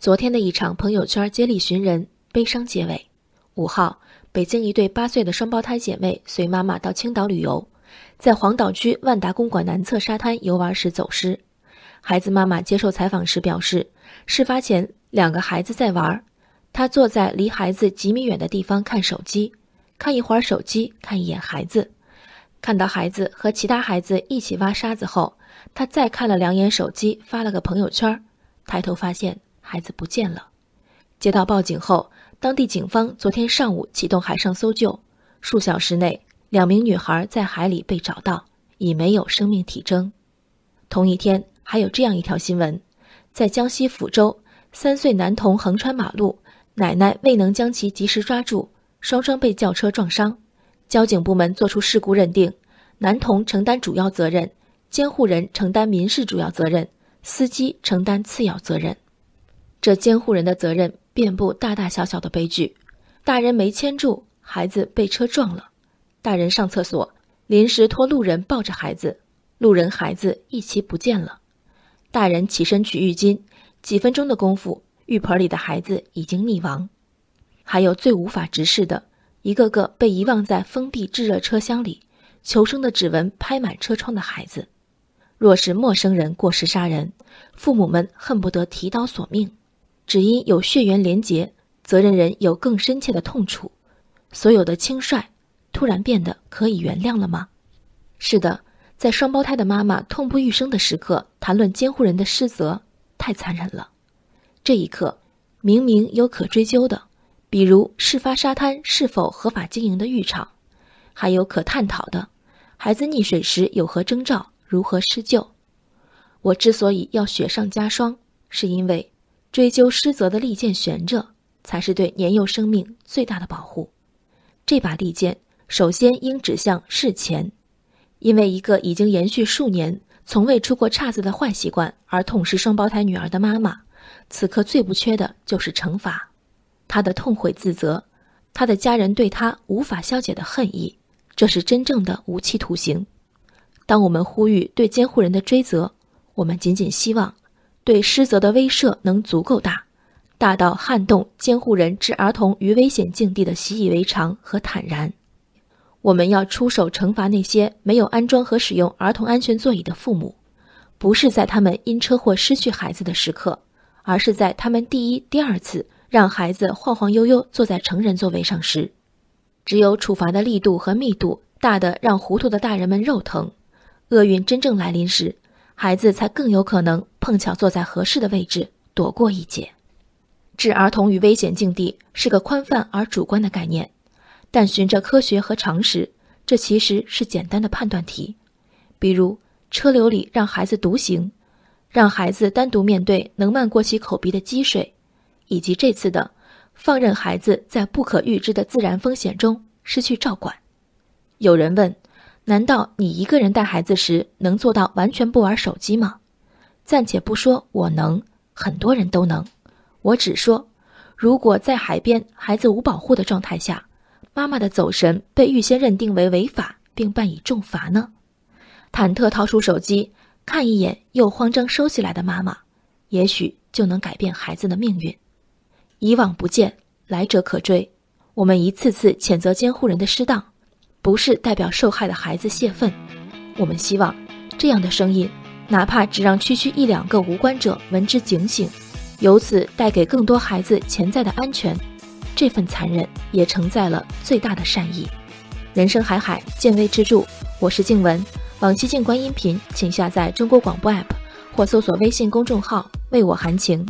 昨天的一场朋友圈接力寻人，悲伤结尾。五号，北京一对八岁的双胞胎姐妹随妈妈到青岛旅游，在黄岛区万达公馆南侧沙滩游玩时走失。孩子妈妈接受采访时表示，事发前两个孩子在玩，她坐在离孩子几米远的地方看手机，看一会儿手机，看一眼孩子。看到孩子和其他孩子一起挖沙子后，她再看了两眼手机，发了个朋友圈。抬头发现孩子不见了。接到报警后，当地警方昨天上午启动海上搜救。数小时内，两名女孩在海里被找到，已没有生命体征。同一天，还有这样一条新闻：在江西抚州，三岁男童横穿马路，奶奶未能将其及时抓住，双双被轿车撞伤。交警部门作出事故认定，男童承担主要责任，监护人承担民事主要责任，司机承担次要责任。这监护人的责任遍布大大小小的悲剧：大人没牵住，孩子被车撞了；大人上厕所临时托路人抱着孩子，路人孩子一起不见了；大人起身取浴巾，几分钟的功夫，浴盆里的孩子已经溺亡。还有最无法直视的。一个个被遗忘在封闭炙热车厢里，求生的指纹拍满车窗的孩子，若是陌生人过失杀人，父母们恨不得提刀索命；只因有血缘连结，责任人有更深切的痛楚。所有的轻率，突然变得可以原谅了吗？是的，在双胞胎的妈妈痛不欲生的时刻，谈论监护人的失责，太残忍了。这一刻，明明有可追究的。比如事发沙滩是否合法经营的浴场，还有可探讨的，孩子溺水时有何征兆，如何施救？我之所以要雪上加霜，是因为追究失责的利剑悬着，才是对年幼生命最大的保护。这把利剑首先应指向事前，因为一个已经延续数年、从未出过岔子的坏习惯而痛失双胞胎女儿的妈妈，此刻最不缺的就是惩罚。他的痛悔自责，他的家人对他无法消解的恨意，这是真正的无期徒刑。当我们呼吁对监护人的追责，我们仅仅希望对失责的威慑能足够大，大到撼动监护人置儿童于危险境地的习以为常和坦然。我们要出手惩罚那些没有安装和使用儿童安全座椅的父母，不是在他们因车祸失去孩子的时刻，而是在他们第一、第二次。让孩子晃晃悠悠坐在成人座位上时，只有处罚的力度和密度大的让糊涂的大人们肉疼，厄运真正来临时，孩子才更有可能碰巧坐在合适的位置躲过一劫。置儿童于危险境地是个宽泛而主观的概念，但循着科学和常识，这其实是简单的判断题。比如车流里让孩子独行，让孩子单独面对能漫过其口鼻的积水。以及这次的放任孩子在不可预知的自然风险中失去照管。有人问：难道你一个人带孩子时能做到完全不玩手机吗？暂且不说我能，很多人都能。我只说，如果在海边孩子无保护的状态下，妈妈的走神被预先认定为违法并伴以重罚呢？忐忑掏出手机看一眼，又慌张收起来的妈妈，也许就能改变孩子的命运。以往不见，来者可追。我们一次次谴责监护人的失当，不是代表受害的孩子泄愤。我们希望，这样的声音，哪怕只让区区一两个无关者闻之警醒，由此带给更多孩子潜在的安全，这份残忍也承载了最大的善意。人生海海，见微知著。我是静文，往期静观音频，请下载中国广播 app 或搜索微信公众号“为我含情”。